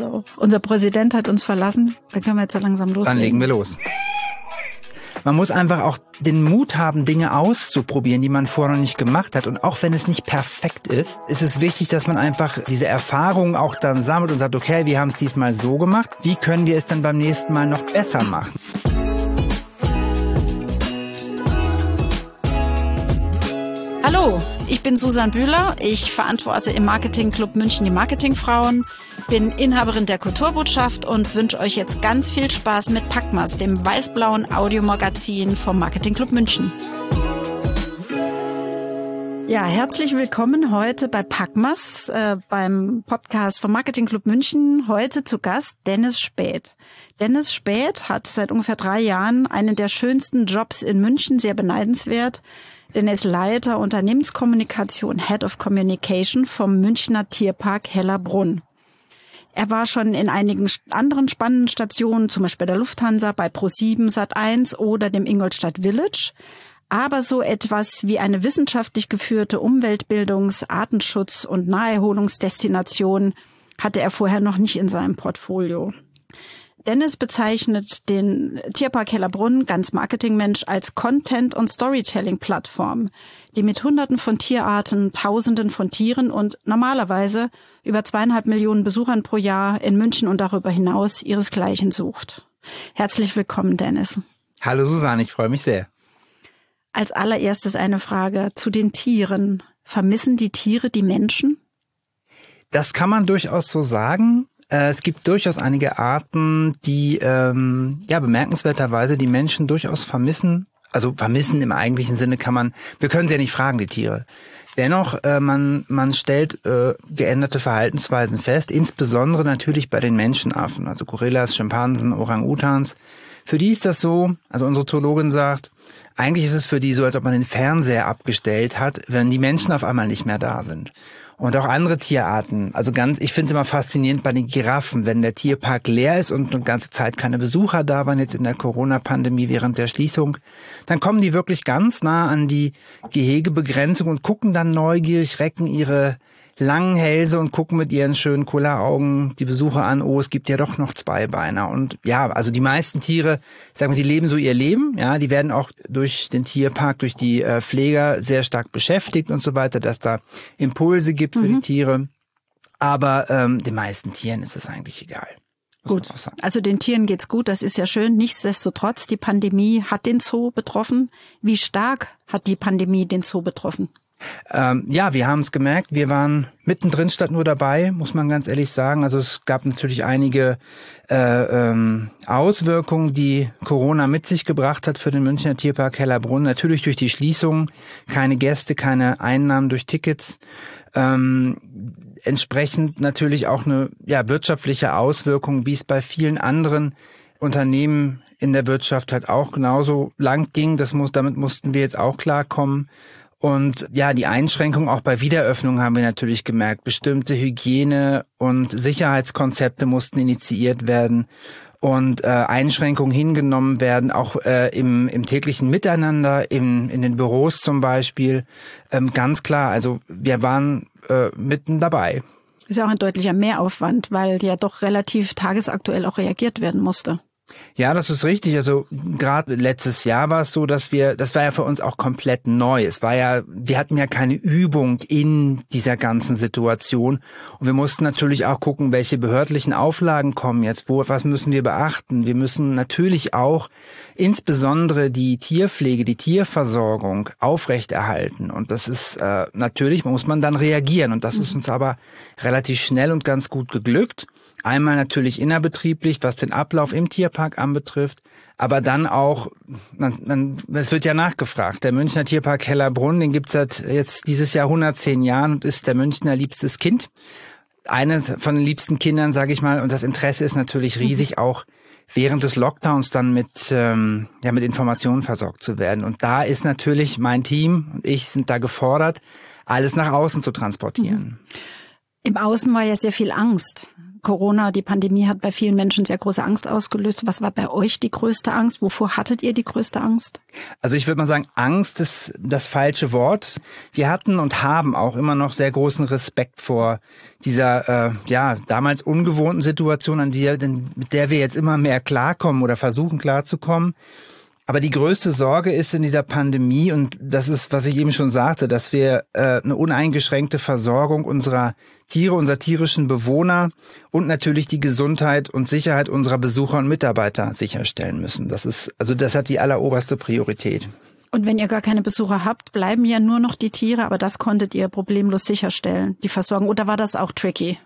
So, unser Präsident hat uns verlassen. Dann können wir jetzt so langsam loslegen. Dann legen wir los. Man muss einfach auch den Mut haben, Dinge auszuprobieren, die man vorher noch nicht gemacht hat. Und auch wenn es nicht perfekt ist, ist es wichtig, dass man einfach diese Erfahrungen auch dann sammelt und sagt, okay, wir haben es diesmal so gemacht. Wie können wir es dann beim nächsten Mal noch besser machen? Ich bin Susan Bühler. Ich verantworte im Marketingclub München die Marketingfrauen, bin Inhaberin der Kulturbotschaft und wünsche euch jetzt ganz viel Spaß mit Packmas, dem weiß-blauen Audiomagazin vom Marketingclub München. Ja, herzlich willkommen heute bei Packmas, äh, beim Podcast vom Marketingclub München. Heute zu Gast Dennis Späth. Dennis Späth hat seit ungefähr drei Jahren einen der schönsten Jobs in München, sehr beneidenswert denn er ist Leiter Unternehmenskommunikation, Head of Communication vom Münchner Tierpark Hellerbrunn. Er war schon in einigen anderen spannenden Stationen, zum Beispiel bei der Lufthansa, bei Pro7 Sat1 oder dem Ingolstadt Village. Aber so etwas wie eine wissenschaftlich geführte Umweltbildungs-, Artenschutz- und Naherholungsdestination hatte er vorher noch nicht in seinem Portfolio. Dennis bezeichnet den Tierpark Hellerbrunn, ganz Marketingmensch, als Content- und Storytelling-Plattform, die mit Hunderten von Tierarten, Tausenden von Tieren und normalerweise über zweieinhalb Millionen Besuchern pro Jahr in München und darüber hinaus ihresgleichen sucht. Herzlich willkommen, Dennis. Hallo Susanne, ich freue mich sehr. Als allererstes eine Frage zu den Tieren. Vermissen die Tiere die Menschen? Das kann man durchaus so sagen. Äh, es gibt durchaus einige Arten, die ähm, ja bemerkenswerterweise die Menschen durchaus vermissen. Also vermissen im eigentlichen Sinne kann man, wir können sie ja nicht fragen, die Tiere. Dennoch, äh, man, man stellt äh, geänderte Verhaltensweisen fest, insbesondere natürlich bei den Menschenaffen, also Gorillas, Schimpansen, Orang-Utans. Für die ist das so, also unsere Zoologin sagt, eigentlich ist es für die so, als ob man den Fernseher abgestellt hat, wenn die Menschen auf einmal nicht mehr da sind. Und auch andere Tierarten. Also ganz, ich finde es immer faszinierend bei den Giraffen, wenn der Tierpark leer ist und eine ganze Zeit keine Besucher da waren, jetzt in der Corona-Pandemie während der Schließung, dann kommen die wirklich ganz nah an die Gehegebegrenzung und gucken dann neugierig, recken ihre langen Hälse und gucken mit ihren schönen Kulleraugen die Besucher an, oh, es gibt ja doch noch zwei Beiner. Und ja, also die meisten Tiere, sag mal, die leben so ihr Leben, ja, die werden auch durch den Tierpark, durch die äh, Pfleger sehr stark beschäftigt und so weiter, dass da Impulse gibt für mhm. die Tiere. Aber ähm, den meisten Tieren ist es eigentlich egal. Gut, also den Tieren geht's gut, das ist ja schön. Nichtsdestotrotz, die Pandemie hat den Zoo betroffen. Wie stark hat die Pandemie den Zoo betroffen? Ähm, ja, wir haben es gemerkt. Wir waren mittendrin statt nur dabei, muss man ganz ehrlich sagen. Also es gab natürlich einige äh, ähm, Auswirkungen, die Corona mit sich gebracht hat für den Münchner Tierpark Hellerbrunn. Natürlich durch die Schließung, keine Gäste, keine Einnahmen durch Tickets. Ähm, entsprechend natürlich auch eine ja, wirtschaftliche Auswirkung, wie es bei vielen anderen Unternehmen in der Wirtschaft halt auch genauso lang ging. Das muss, damit mussten wir jetzt auch klarkommen. Und ja, die Einschränkung auch bei Wiederöffnung haben wir natürlich gemerkt. Bestimmte Hygiene- und Sicherheitskonzepte mussten initiiert werden und äh, Einschränkungen hingenommen werden, auch äh, im, im täglichen Miteinander, im, in den Büros zum Beispiel. Ähm, ganz klar, also wir waren äh, mitten dabei. Ist ja auch ein deutlicher Mehraufwand, weil ja doch relativ tagesaktuell auch reagiert werden musste. Ja, das ist richtig. Also gerade letztes Jahr war es so, dass wir, das war ja für uns auch komplett neu. Es war ja, wir hatten ja keine Übung in dieser ganzen Situation und wir mussten natürlich auch gucken, welche behördlichen Auflagen kommen jetzt, wo, was müssen wir beachten. Wir müssen natürlich auch insbesondere die Tierpflege, die Tierversorgung aufrechterhalten und das ist äh, natürlich muss man dann reagieren und das ist mhm. uns aber relativ schnell und ganz gut geglückt. Einmal natürlich innerbetrieblich, was den Ablauf im Tierpark anbetrifft, aber dann auch, es wird ja nachgefragt, der Münchner Tierpark Hellerbrunn, den gibt's seit jetzt dieses Jahr 110 Jahren und ist der Münchner liebstes Kind. Eines von den liebsten Kindern, sage ich mal, und das Interesse ist natürlich mhm. riesig, auch während des Lockdowns dann mit, ähm, ja, mit Informationen versorgt zu werden. Und da ist natürlich mein Team und ich sind da gefordert, alles nach außen zu transportieren. Mhm. Im Außen war ja sehr viel Angst Corona, die Pandemie hat bei vielen Menschen sehr große Angst ausgelöst. Was war bei euch die größte Angst? Wovor hattet ihr die größte Angst? Also ich würde mal sagen, Angst ist das falsche Wort. Wir hatten und haben auch immer noch sehr großen Respekt vor dieser äh, ja damals ungewohnten Situation, an die, mit der wir jetzt immer mehr klarkommen oder versuchen klarzukommen. Aber die größte Sorge ist in dieser Pandemie, und das ist, was ich eben schon sagte, dass wir äh, eine uneingeschränkte Versorgung unserer Tiere, unserer tierischen Bewohner und natürlich die Gesundheit und Sicherheit unserer Besucher und Mitarbeiter sicherstellen müssen. Das ist, also das hat die alleroberste Priorität. Und wenn ihr gar keine Besucher habt, bleiben ja nur noch die Tiere, aber das konntet ihr problemlos sicherstellen, die Versorgung. Oder war das auch tricky?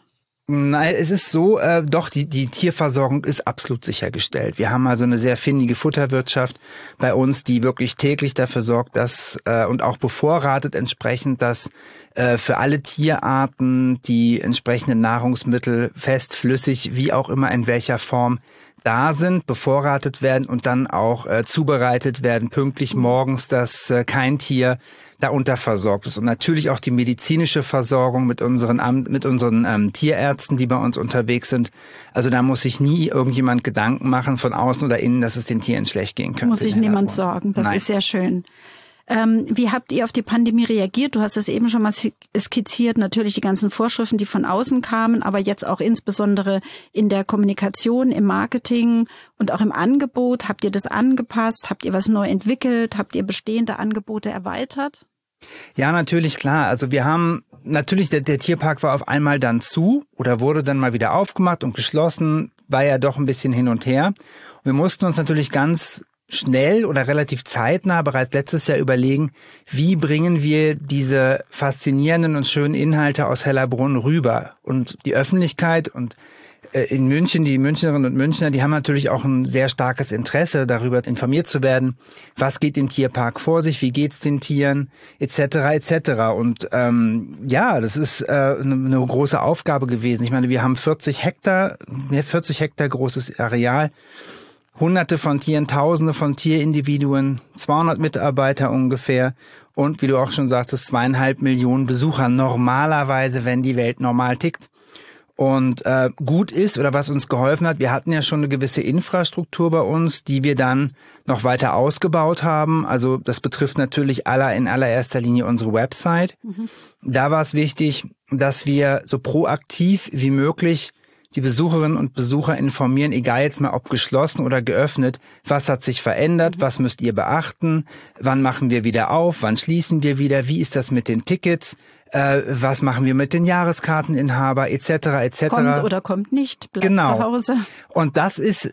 Nein, es ist so, äh, doch, die, die Tierversorgung ist absolut sichergestellt. Wir haben also eine sehr findige Futterwirtschaft bei uns, die wirklich täglich dafür sorgt, dass äh, und auch bevorratet entsprechend, dass äh, für alle Tierarten die entsprechenden Nahrungsmittel fest, flüssig, wie auch immer in welcher Form da sind, bevorratet werden und dann auch äh, zubereitet werden, pünktlich morgens, dass äh, kein Tier da unterversorgt ist. Und natürlich auch die medizinische Versorgung mit unseren, mit unseren ähm, Tierärzten, die bei uns unterwegs sind. Also da muss sich nie irgendjemand Gedanken machen von außen oder innen, dass es den Tieren schlecht gehen könnte. Muss sich niemand sorgen. Das Nein. ist sehr schön. Ähm, wie habt ihr auf die Pandemie reagiert? Du hast es eben schon mal skizziert, natürlich die ganzen Vorschriften, die von außen kamen, aber jetzt auch insbesondere in der Kommunikation, im Marketing und auch im Angebot. Habt ihr das angepasst? Habt ihr was neu entwickelt? Habt ihr bestehende Angebote erweitert? Ja, natürlich, klar. Also wir haben natürlich, der, der Tierpark war auf einmal dann zu oder wurde dann mal wieder aufgemacht und geschlossen, war ja doch ein bisschen hin und her. wir mussten uns natürlich ganz schnell oder relativ zeitnah bereits letztes Jahr überlegen, wie bringen wir diese faszinierenden und schönen Inhalte aus Hellerbrunn rüber. Und die Öffentlichkeit und äh, in München, die Münchnerinnen und Münchner, die haben natürlich auch ein sehr starkes Interesse, darüber informiert zu werden, was geht im Tierpark vor sich, wie geht's den Tieren, etc. etc. Und ähm, ja, das ist äh, eine, eine große Aufgabe gewesen. Ich meine, wir haben 40 Hektar, 40 Hektar großes Areal Hunderte von Tieren, Tausende von Tierindividuen, 200 Mitarbeiter ungefähr und wie du auch schon sagtest, zweieinhalb Millionen Besucher normalerweise, wenn die Welt normal tickt. Und äh, gut ist oder was uns geholfen hat, wir hatten ja schon eine gewisse Infrastruktur bei uns, die wir dann noch weiter ausgebaut haben. Also das betrifft natürlich aller in allererster Linie unsere Website. Mhm. Da war es wichtig, dass wir so proaktiv wie möglich die Besucherinnen und Besucher informieren, egal jetzt mal ob geschlossen oder geöffnet, was hat sich verändert, was müsst ihr beachten, wann machen wir wieder auf, wann schließen wir wieder, wie ist das mit den Tickets, äh, was machen wir mit den Jahreskarteninhaber etc. etc. Kommt oder kommt nicht, bleibt genau. zu Hause. Und das ist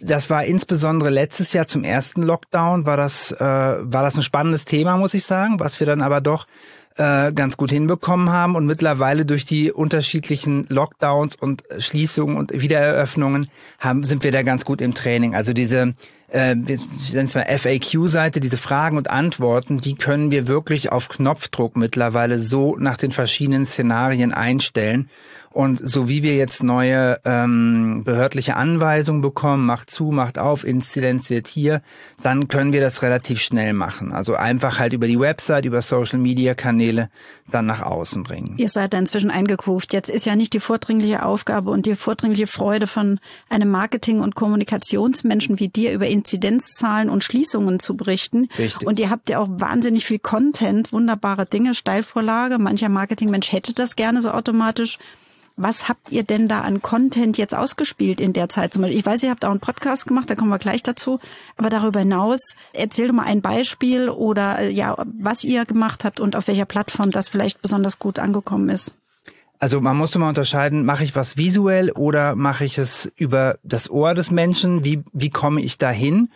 das war insbesondere letztes Jahr zum ersten Lockdown war das äh, war das ein spannendes Thema, muss ich sagen, was wir dann aber doch äh, ganz gut hinbekommen haben und mittlerweile durch die unterschiedlichen Lockdowns und Schließungen und Wiedereröffnungen haben, sind wir da ganz gut im Training. Also diese äh, FAQ-Seite, diese Fragen und Antworten, die können wir wirklich auf Knopfdruck mittlerweile so nach den verschiedenen Szenarien einstellen. Und so wie wir jetzt neue ähm, behördliche Anweisungen bekommen, macht zu, macht auf, Inzidenz wird hier, dann können wir das relativ schnell machen. Also einfach halt über die Website, über Social-Media-Kanäle dann nach außen bringen. Ihr seid da inzwischen eingekruft. Jetzt ist ja nicht die vordringliche Aufgabe und die vordringliche Freude von einem Marketing- und Kommunikationsmenschen wie dir über Inzidenzzahlen und Schließungen zu berichten. Richtig. Und ihr habt ja auch wahnsinnig viel Content, wunderbare Dinge, Steilvorlage. Mancher Marketingmensch hätte das gerne so automatisch. Was habt ihr denn da an Content jetzt ausgespielt in der Zeit? Zum Beispiel, ich weiß, ihr habt auch einen Podcast gemacht, da kommen wir gleich dazu. Aber darüber hinaus, erzähl doch mal ein Beispiel oder äh, ja, was ihr gemacht habt und auf welcher Plattform das vielleicht besonders gut angekommen ist. Also man muss immer unterscheiden, mache ich was visuell oder mache ich es über das Ohr des Menschen? Wie, wie komme ich dahin?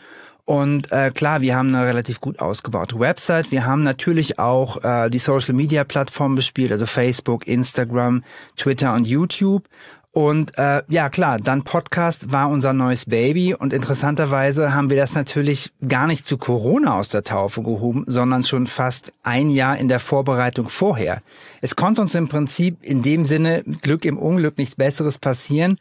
Und äh, klar, wir haben eine relativ gut ausgebaute Website. Wir haben natürlich auch äh, die Social-Media-Plattformen bespielt, also Facebook, Instagram, Twitter und YouTube. Und äh, ja, klar, dann Podcast war unser neues Baby und interessanterweise haben wir das natürlich gar nicht zu Corona aus der Taufe gehoben, sondern schon fast ein Jahr in der Vorbereitung vorher. Es konnte uns im Prinzip in dem Sinne Glück im Unglück nichts Besseres passieren,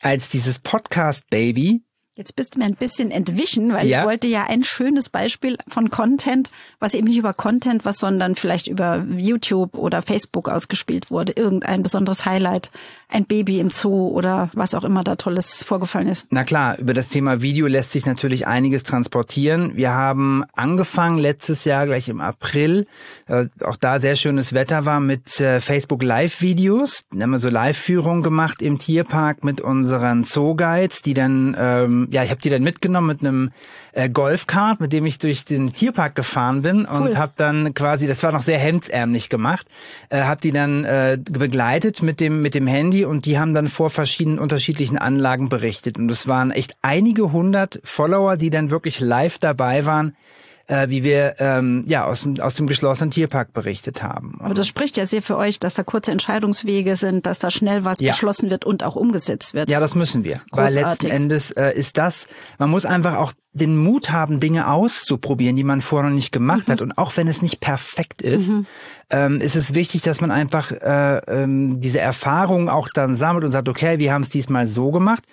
als dieses Podcast-Baby Jetzt bist du mir ein bisschen entwichen, weil Ja. ich wollte ja ein schönes Beispiel von Content, was eben nicht über Content, was sondern vielleicht über YouTube oder Facebook ausgespielt wurde, irgendein besonderes Highlight, ein Baby im Zoo oder was auch immer da Tolles vorgefallen ist. Na klar, über das Thema Video lässt sich natürlich einiges transportieren. Wir haben angefangen letztes Jahr, gleich im April, äh, auch da sehr schönes Wetter war, mit äh, Facebook Live-Videos. Da haben wir so Live-Führungen gemacht im Tierpark mit unseren Zoo-Guides, die dann, ähm, ja, ich habe die dann mitgenommen mit einem äh, Golfkart, mit dem ich durch den Tierpark gefahren bin und Cool. habe dann quasi, das war noch sehr hemdsärmlich gemacht, äh, habe die dann äh, begleitet mit dem mit dem Handy und die haben dann vor verschiedenen unterschiedlichen Anlagen berichtet und es waren echt einige hundert Follower, die dann wirklich live dabei waren, äh, wie wir ähm, ja aus dem aus dem geschlossenen Tierpark berichtet haben. Aber das spricht ja sehr für euch, dass da kurze Entscheidungswege sind, dass da schnell was Ja. beschlossen wird und auch umgesetzt wird. Ja, das müssen wir. Weil Großartig. letzten Endes äh, ist das, man muss einfach auch den Mut haben, Dinge auszuprobieren, die man vorher noch nicht gemacht Mhm. hat. Und auch wenn es nicht perfekt ist, ähm, ist es wichtig, dass man einfach äh, ähm, diese Erfahrungen auch dann sammelt und sagt, okay, wir haben es diesmal so gemacht.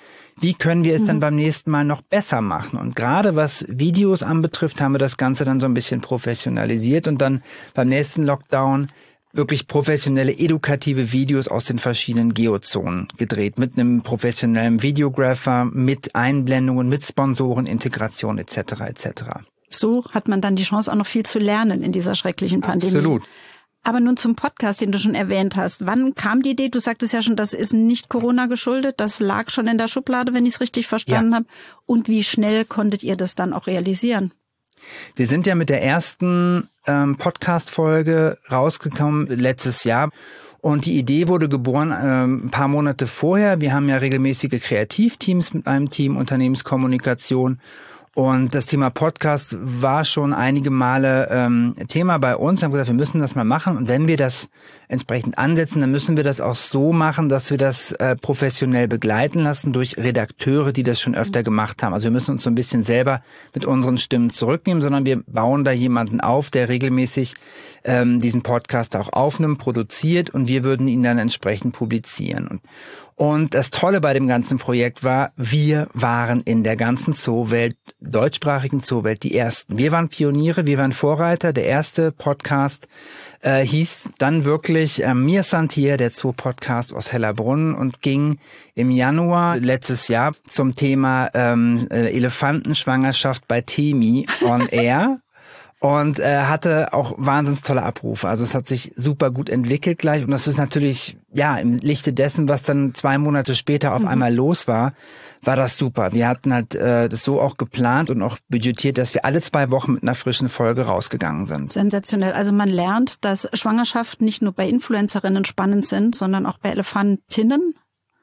Wie können wir es Mhm. dann beim nächsten Mal noch besser machen? Und gerade was Videos anbetrifft, haben wir das Ganze dann so ein bisschen professionalisiert und dann beim nächsten Lockdown wirklich professionelle edukative Videos aus den verschiedenen Geozonen gedreht mit einem professionellen Videographer, mit Einblendungen, mit Sponsoren, Integration etc. etc. So hat man dann die Chance, auch noch viel zu lernen in dieser schrecklichen Pandemie. Absolut. Aber nun zum Podcast, den du schon erwähnt hast. Wann kam die Idee? Du sagtest ja schon, das ist nicht Corona geschuldet. Das lag schon in der Schublade, wenn ich es richtig verstanden Ja. habe. Und wie schnell konntet ihr das dann auch realisieren? Wir sind ja mit der ersten ähm, Podcast-Folge rausgekommen letztes Jahr. Und die Idee wurde geboren ähm, ein paar Monate vorher. Wir haben ja regelmäßige Kreativteams mit einem Team Unternehmenskommunikation. Und das Thema Podcast war schon einige Male ähm, Thema bei uns. Wir haben gesagt, wir müssen das mal machen. Und wenn wir das entsprechend ansetzen, dann müssen wir das auch so machen, dass wir das äh, professionell begleiten lassen durch Redakteure, die das schon öfter gemacht haben. Also wir müssen uns so ein bisschen selber mit unseren Stimmen zurücknehmen, sondern wir bauen da jemanden auf, der regelmäßig ähm, diesen Podcast auch aufnimmt, produziert und wir würden ihn dann entsprechend publizieren. Und, und das Tolle bei dem ganzen Projekt war, wir waren in der ganzen Zoowelt, deutschsprachigen Zoowelt, die Ersten. Wir waren Pioniere, wir waren Vorreiter. Der erste Podcast äh, hieß dann wirklich äh, Mir Santier, der Zoo-Podcast aus Hellerbrunn und ging im Januar letztes Jahr zum Thema ähm, äh, Elefantenschwangerschaft bei Temi on Air und äh, hatte auch wahnsinns tolle Abrufe. Also es hat sich super gut entwickelt gleich und das ist natürlich ja im Lichte dessen, was dann zwei Monate später auf einmal los war, war das super. Wir hatten halt äh, das so auch geplant und auch budgetiert, dass wir alle zwei Wochen mit einer frischen Folge rausgegangen sind. Sensationell. Also man lernt, dass Schwangerschaft nicht nur bei Influencerinnen spannend sind, sondern auch bei Elefantinnen.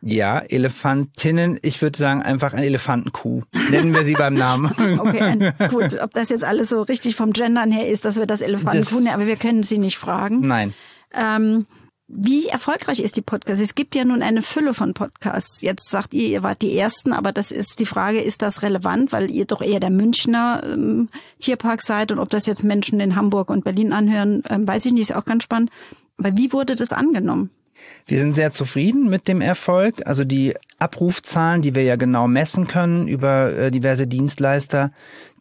Ja, Elefantinnen, ich würde sagen einfach ein Elefantenkuh. Nennen wir sie beim Namen. Okay, gut, ob das jetzt alles so richtig vom Gendern her ist, dass wir das Elefanten Das- tun, aber wir können sie nicht fragen. Nein. Ähm, wie erfolgreich ist die Podcast? Es gibt ja nun eine Fülle von Podcasts. Jetzt sagt ihr, ihr wart die Ersten, aber das ist die Frage, ist das relevant, weil ihr doch eher der Münchner ähm, Tierpark seid und ob das jetzt Menschen in Hamburg und Berlin anhören, ähm, weiß ich nicht, ist auch ganz spannend. Aber wie wurde das angenommen? Wir sind sehr zufrieden mit dem Erfolg. Also die Abrufzahlen, die wir ja genau messen können über äh, diverse Dienstleister,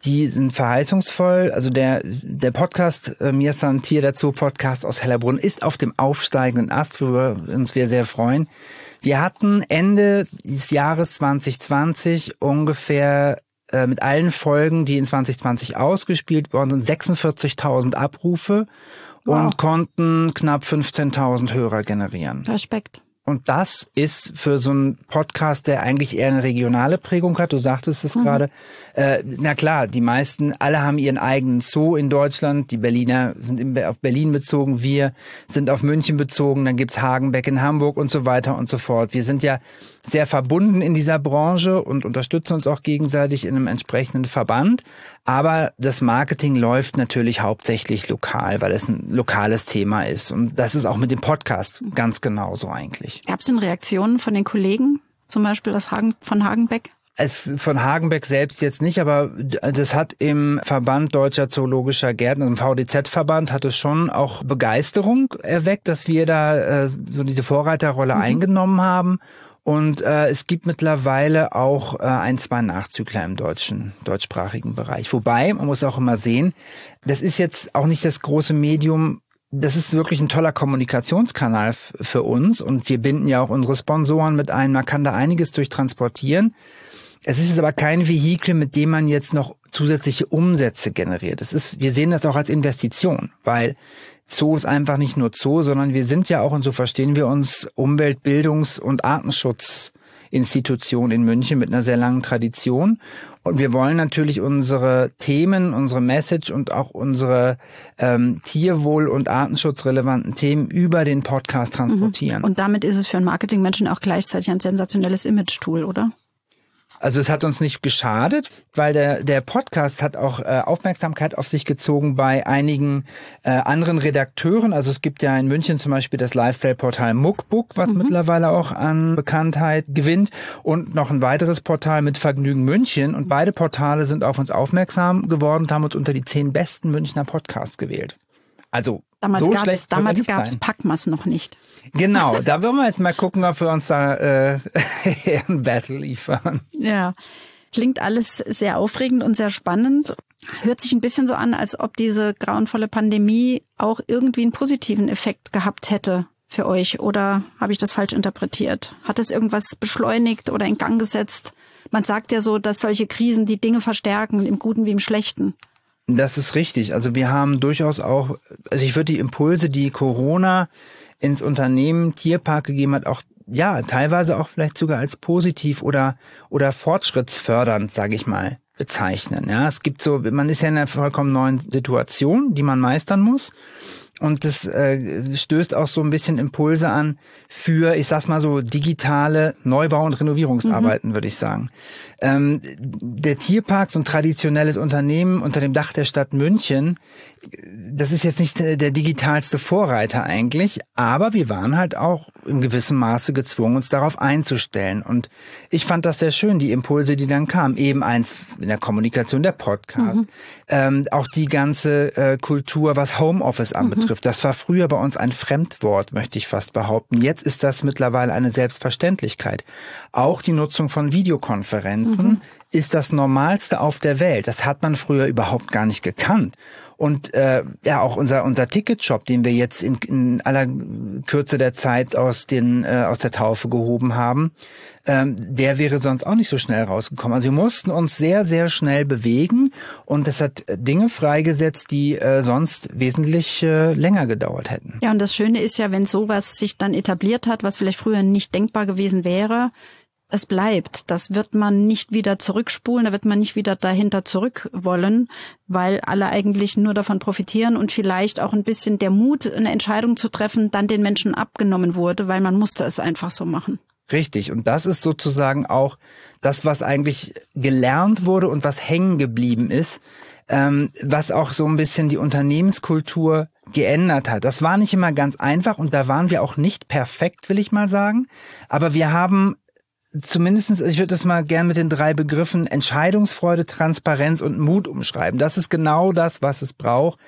die sind verheißungsvoll. Also der, der Podcast, Mir Santier, der Zoo-Podcast aus Hellerbrunn, ist auf dem aufsteigenden Ast, worüber uns wir sehr freuen. Wir hatten Ende des Jahres 2020 ungefähr äh, mit allen Folgen, die in 2020 ausgespielt worden sind, 46.000 Abrufe Wow. und konnten knapp 15.000 Hörer generieren. Respekt. Und das ist für so einen Podcast, der eigentlich eher eine regionale Prägung hat, du sagtest es gerade, äh, na klar, die meisten, alle haben ihren eigenen Zoo in Deutschland, die Berliner sind in, auf Berlin bezogen, wir sind auf München bezogen, dann gibt's Hagenbeck in Hamburg und so weiter und so fort. Wir sind ja sehr verbunden in dieser Branche und unterstützen uns auch gegenseitig in einem entsprechenden Verband. Aber das Marketing läuft natürlich hauptsächlich lokal, weil es ein lokales Thema ist. Und das ist auch mit dem Podcast ganz genauso eigentlich. Gab es denn Reaktionen von den Kollegen, zum Beispiel das Hagen, von Hagenbeck? Es von Hagenbeck selbst jetzt nicht, aber das hat im Verband Deutscher Zoologischer Gärten, im VDZ-Verband, hat es schon auch Begeisterung erweckt, dass wir da äh, so diese Vorreiterrolle mhm. eingenommen haben. Und äh, es gibt mittlerweile auch äh, ein, zwei Nachzügler im deutschen, deutschsprachigen Bereich. Wobei, man muss auch immer sehen, das ist jetzt auch nicht das große Medium, das ist wirklich ein toller Kommunikationskanal für uns und wir binden ja auch unsere Sponsoren mit ein. Man kann da einiges durchtransportieren. Es ist aber kein Vehikel, mit dem man jetzt noch zusätzliche Umsätze generiert. Es ist, wir sehen das auch als Investition, weil Zoo ist einfach nicht nur Zoo, sondern wir sind ja auch, und so verstehen wir uns, Umwelt-, Bildungs- und Artenschutz Institution in München mit einer sehr langen Tradition. Und wir wollen natürlich unsere Themen, unsere Message und auch unsere ähm, Tierwohl- und artenschutzrelevanten Themen über den Podcast transportieren. Und damit ist es für einen Marketingmenschen auch gleichzeitig ein sensationelles Image-Tool, oder? Also es hat uns nicht geschadet, weil der, der Podcast hat auch äh, Aufmerksamkeit auf sich gezogen bei einigen äh, anderen Redakteuren. Also es gibt ja in München zum Beispiel das Lifestyle-Portal Muckbook, was mhm. mittlerweile auch an Bekanntheit gewinnt und noch ein weiteres Portal mit Vergnügen München. Und beide Portale sind auf uns aufmerksam geworden und haben uns unter die zehn besten Münchner Podcasts gewählt. Also damals so gab es damals gab's Packmas noch nicht. Genau, da wollen wir jetzt mal gucken, ob wir uns da äh, ein Battle liefern. Ja, klingt alles sehr aufregend und sehr spannend. Hört sich ein bisschen so an, als ob diese grauenvolle Pandemie auch irgendwie einen positiven Effekt gehabt hätte für euch. Oder habe ich das falsch interpretiert? Hat es irgendwas beschleunigt oder in Gang gesetzt? Man sagt ja so, dass solche Krisen die Dinge verstärken, im Guten wie im Schlechten. Das ist richtig. Also wir haben durchaus auch, also ich würde die Impulse, die Corona ins Unternehmen Tierpark gegeben hat, auch ja, teilweise auch vielleicht sogar als positiv oder oder fortschrittsfördernd, sage ich mal, bezeichnen. Ja, es gibt so, man ist ja in einer vollkommen neuen Situation, die man meistern muss. Und das äh, stößt auch so ein bisschen Impulse an für, ich sag's mal so, digitale Neubau- und Renovierungsarbeiten, mhm. würde ich sagen. Ähm, der Tierpark, so ein traditionelles Unternehmen unter dem Dach der Stadt München, das ist jetzt nicht der, der digitalste Vorreiter eigentlich, aber wir waren halt auch in gewissem Maße gezwungen, uns darauf einzustellen. Und ich fand das sehr schön, die Impulse, die dann kamen. Eben eins in der Kommunikation, der Podcast, mhm. ähm, auch die ganze äh, Kultur, was Homeoffice anbetrifft. Mhm. Das war früher bei uns ein Fremdwort, möchte ich fast behaupten. Jetzt ist das mittlerweile eine Selbstverständlichkeit. Auch die Nutzung von Videokonferenzen mhm. ist das Normalste auf der Welt. Das hat man früher überhaupt gar nicht gekannt. Und äh, ja, auch unser unser Ticketshop, den wir jetzt in, in aller Kürze der Zeit aus den äh, aus der Taufe gehoben haben, ähm, der wäre sonst auch nicht so schnell rausgekommen. Also wir mussten uns sehr sehr schnell bewegen und das hat Dinge freigesetzt, die äh, sonst wesentlich äh, länger gedauert hätten. Ja, und das Schöne ist ja, wenn sowas sich dann etabliert hat, was vielleicht früher nicht denkbar gewesen wäre, es bleibt. Das wird man nicht wieder zurückspulen, da wird man nicht wieder dahinter zurück wollen, weil alle eigentlich nur davon profitieren und vielleicht auch ein bisschen der Mut, eine Entscheidung zu treffen, dann den Menschen abgenommen wurde, weil man musste es einfach so machen. Richtig. Und das ist sozusagen auch das, was eigentlich gelernt wurde und was hängen geblieben ist, ähm, was auch so ein bisschen die Unternehmenskultur geändert hat. Das war nicht immer ganz einfach und da waren wir auch nicht perfekt, will ich mal sagen. Aber wir haben zumindestens, ich würde das mal gern mit den drei Begriffen Entscheidungsfreude, Transparenz und Mut umschreiben. Das ist genau das, was es braucht.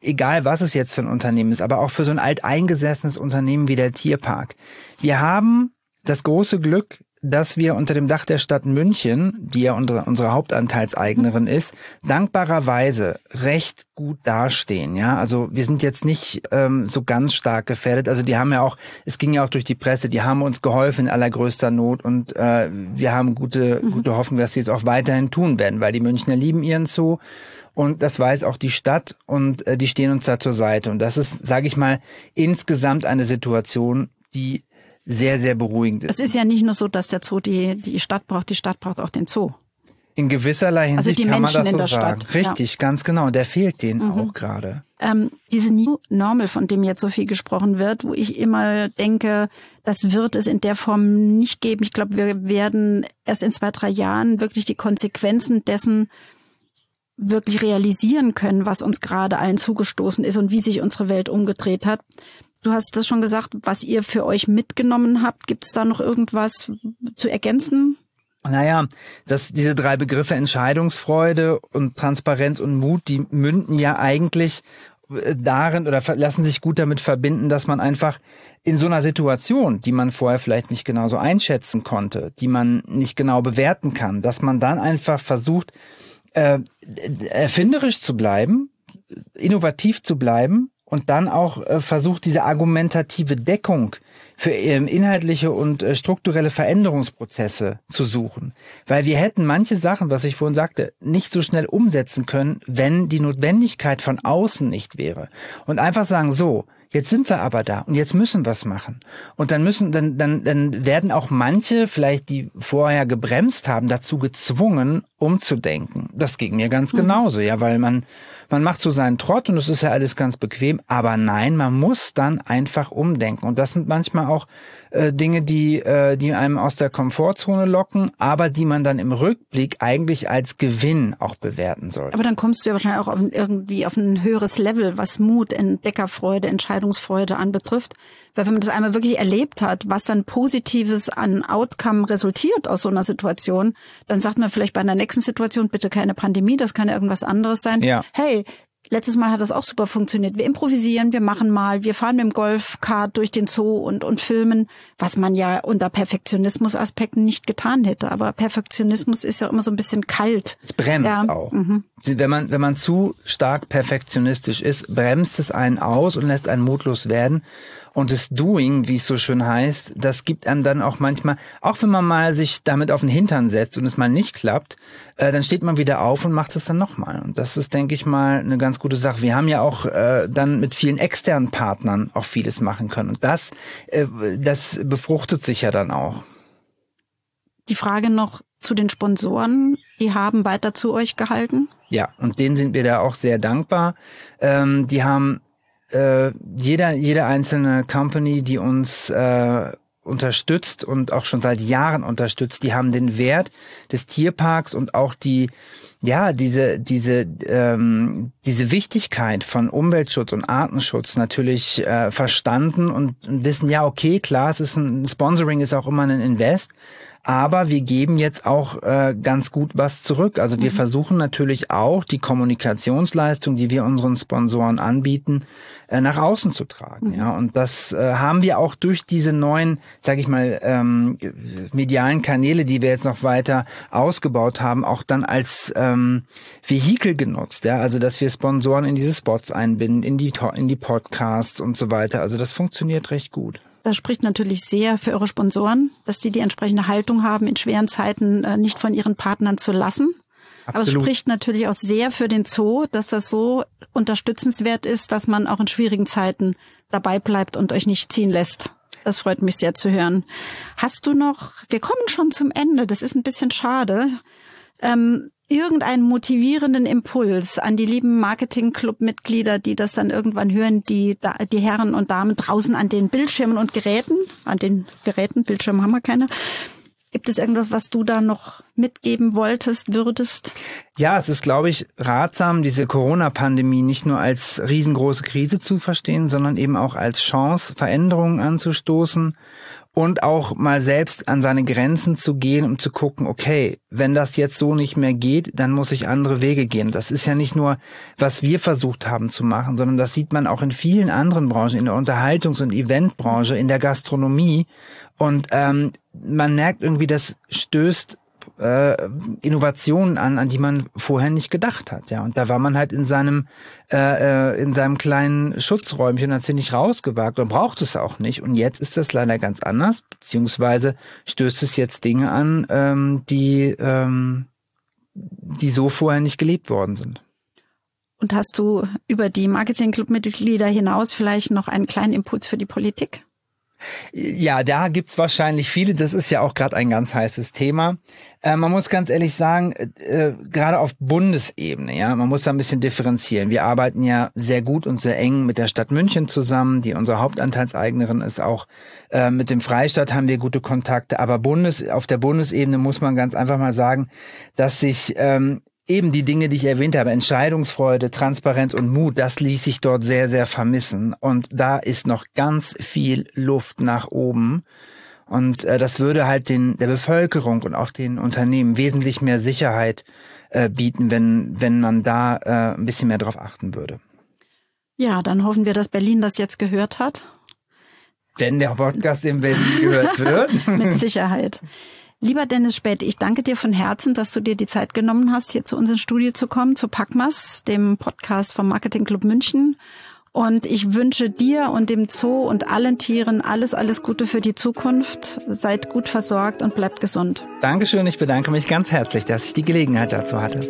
Egal, was es jetzt für ein Unternehmen ist, aber auch für so ein alteingesessenes Unternehmen wie der Tierpark. Wir haben das große Glück, dass wir unter dem Dach der Stadt München, die ja unsere, unsere Hauptanteilseignerin ist, dankbarerweise recht gut dastehen. Ja, also wir sind jetzt nicht ähm, so ganz stark gefährdet. Also die haben ja auch, es ging ja auch durch die Presse, die haben uns geholfen in allergrößter Not und äh, wir haben gute, mhm. gute Hoffnung, dass sie es auch weiterhin tun werden, weil die Münchner lieben ihren Zoo. Und das weiß auch die Stadt und äh, die stehen uns da zur Seite. Und das ist, sage ich mal, insgesamt eine Situation, die sehr, sehr beruhigend ist. Es ist ja nicht nur so, dass der Zoo die, die Stadt braucht, die Stadt braucht auch den Zoo. In gewisserlei also Hinsicht also die kann Menschen man das so in der sagen. Stadt. Richtig, ja. ganz genau. Der fehlt denen mhm. auch gerade. Ähm, diese New Normal, von dem jetzt so viel gesprochen wird, wo ich immer denke, das wird es in der Form nicht geben. Ich glaube, wir werden erst in zwei, drei Jahren wirklich die Konsequenzen dessen wirklich realisieren können, was uns gerade allen zugestoßen ist und wie sich unsere Welt umgedreht hat. Du hast das schon gesagt, was ihr für euch mitgenommen habt. Gibt es da noch irgendwas zu ergänzen? Naja, dass diese drei Begriffe Entscheidungsfreude und Transparenz und Mut, die münden ja eigentlich äh, darin oder lassen sich gut damit verbinden, dass man einfach in so einer Situation, die man vorher vielleicht nicht genauso einschätzen konnte, die man nicht genau bewerten kann, dass man dann einfach versucht, äh, erfinderisch zu bleiben, innovativ zu bleiben und dann auch äh, versucht, diese argumentative Deckung für ähm, inhaltliche und äh, strukturelle Veränderungsprozesse zu suchen. Weil wir hätten manche Sachen, was ich vorhin sagte, nicht so schnell umsetzen können, wenn die Notwendigkeit von außen nicht wäre. Und einfach sagen, so, Jetzt sind wir aber da und jetzt müssen wir es machen. Und dann müssen, dann, dann, dann werden auch manche, vielleicht die vorher gebremst haben, dazu gezwungen, umzudenken. Das ging mir ganz mhm. genauso, ja, weil man, man macht so seinen Trott und es ist ja alles ganz bequem. Aber nein, man muss dann einfach umdenken. Und das sind manchmal auch äh, Dinge, die, äh, die einem aus der Komfortzone locken, aber die man dann im Rückblick eigentlich als Gewinn auch bewerten soll. Aber dann kommst du ja wahrscheinlich auch auf, irgendwie auf ein höheres Level, was Mut, Entdeckerfreude, Entscheidungsfreude anbetrifft. Weil wenn man das einmal wirklich erlebt hat, was dann Positives an Outcome resultiert aus so einer Situation, dann sagt man vielleicht bei einer nächsten Situation bitte keine Pandemie, das kann ja irgendwas anderes sein. Ja. Hey, Letztes Mal hat das auch super funktioniert. Wir improvisieren, wir machen mal, wir fahren mit dem Golfkart durch den Zoo und, und filmen, was man ja unter Perfektionismus-Aspekten nicht getan hätte. Aber Perfektionismus ist ja immer so ein bisschen kalt. Es bremst ja. auch. Mhm. Wenn man, wenn man zu stark perfektionistisch ist, bremst es einen aus und lässt einen mutlos werden. Und das Doing, wie es so schön heißt, das gibt einem dann auch manchmal, auch wenn man mal sich damit auf den Hintern setzt und es mal nicht klappt, äh, dann steht man wieder auf und macht es dann nochmal. Und das ist, denke ich mal, eine ganz gute Sache. Wir haben ja auch äh, dann mit vielen externen Partnern auch vieles machen können. Und das, äh, das befruchtet sich ja dann auch. Die Frage noch zu den Sponsoren, die haben weiter zu euch gehalten? Ja, und denen sind wir da auch sehr dankbar. Ähm, die haben äh, jeder, jede einzelne Company, die uns äh, unterstützt und auch schon seit Jahren unterstützt, die haben den Wert des Tierparks und auch die ja diese diese ähm, diese Wichtigkeit von Umweltschutz und Artenschutz natürlich äh, verstanden und, wissen ja okay klar es ist ein Sponsoring ist auch immer ein Invest aber wir geben jetzt auch äh, ganz gut was zurück. Also wir mhm. versuchen natürlich auch die Kommunikationsleistung, die wir unseren Sponsoren anbieten, äh, nach außen zu tragen. Mhm. Ja, und das äh, haben wir auch durch diese neuen, sage ich mal, ähm, medialen Kanäle, die wir jetzt noch weiter ausgebaut haben, auch dann als ähm, Vehikel genutzt. Ja, also dass wir Sponsoren in diese Spots einbinden, in die in die Podcasts und so weiter. Also das funktioniert recht gut. Das spricht natürlich sehr für eure Sponsoren, dass die die entsprechende Haltung haben, in schweren Zeiten äh, nicht von ihren Partnern zu lassen. Absolut. Aber es spricht natürlich auch sehr für den Zoo, dass das so unterstützenswert ist, dass man auch in schwierigen Zeiten dabei bleibt und euch nicht ziehen lässt. Das freut mich sehr zu hören. Hast du noch, wir kommen schon zum Ende, das ist ein bisschen schade. Ähm, irgendeinen motivierenden Impuls an die lieben Marketing-Club-Mitglieder, die das dann irgendwann hören, die, die Herren und Damen draußen an den Bildschirmen und Geräten, an den Geräten, Bildschirme haben wir keine, Gibt es irgendwas, was du da noch mitgeben wolltest, würdest? Ja, es ist, glaube ich, ratsam, diese Corona-Pandemie nicht nur als riesengroße Krise zu verstehen, sondern eben auch als Chance, Veränderungen anzustoßen und auch mal selbst an seine Grenzen zu gehen, um zu gucken, okay, wenn das jetzt so nicht mehr geht, dann muss ich andere Wege gehen. Das ist ja nicht nur, was wir versucht haben zu machen, sondern das sieht man auch in vielen anderen Branchen, in der Unterhaltungs- und Eventbranche, in der Gastronomie. Und ähm, man merkt irgendwie, das stößt äh, Innovationen an, an die man vorher nicht gedacht hat. Ja, und da war man halt in seinem äh, äh in seinem kleinen Schutzräumchen, hat sie nicht rausgewagt und braucht es auch nicht. Und jetzt ist das leider ganz anders, beziehungsweise stößt es jetzt Dinge an, ähm, die ähm, die so vorher nicht gelebt worden sind. Und hast du über die Marketing-Club-Mitglieder hinaus vielleicht noch einen kleinen Impuls für die Politik? Ja, da gibt's wahrscheinlich viele. Das ist ja auch gerade ein ganz heißes Thema. Äh, man muss ganz ehrlich sagen, äh, gerade auf Bundesebene, ja, man muss da ein bisschen differenzieren. Wir arbeiten ja sehr gut und sehr eng mit der Stadt München zusammen, die unsere Hauptanteilseignerin ist. Auch äh, mit dem Freistaat haben wir gute Kontakte. Aber Bundes, auf der Bundesebene muss man ganz einfach mal sagen, dass sich ähm, eben die Dinge, die ich erwähnt habe, Entscheidungsfreude, Transparenz und Mut, das ließ sich dort sehr, sehr vermissen. Und da ist noch ganz viel Luft nach oben. Und äh, das würde halt den der Bevölkerung und auch den Unternehmen wesentlich mehr Sicherheit äh, bieten, wenn wenn man da äh, ein bisschen mehr drauf achten würde. Ja, dann hoffen wir, dass Berlin das jetzt gehört hat. Wenn der Podcast in Berlin gehört wird. Mit Sicherheit. Lieber Dennis Späth, ich danke dir von Herzen, dass du dir die Zeit genommen hast, hier zu uns ins Studio zu kommen, zu Packmas, dem Podcast vom Marketing Club München. Und ich wünsche dir und dem Zoo und allen Tieren alles, alles Gute für die Zukunft. Seid gut versorgt und bleibt gesund. Dankeschön, ich bedanke mich ganz herzlich, dass ich die Gelegenheit dazu hatte.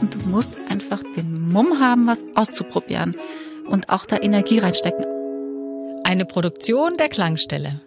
Und du musst einfach den Mumm haben, was auszuprobieren und auch da Energie reinstecken. Eine Produktion der Klangstelle.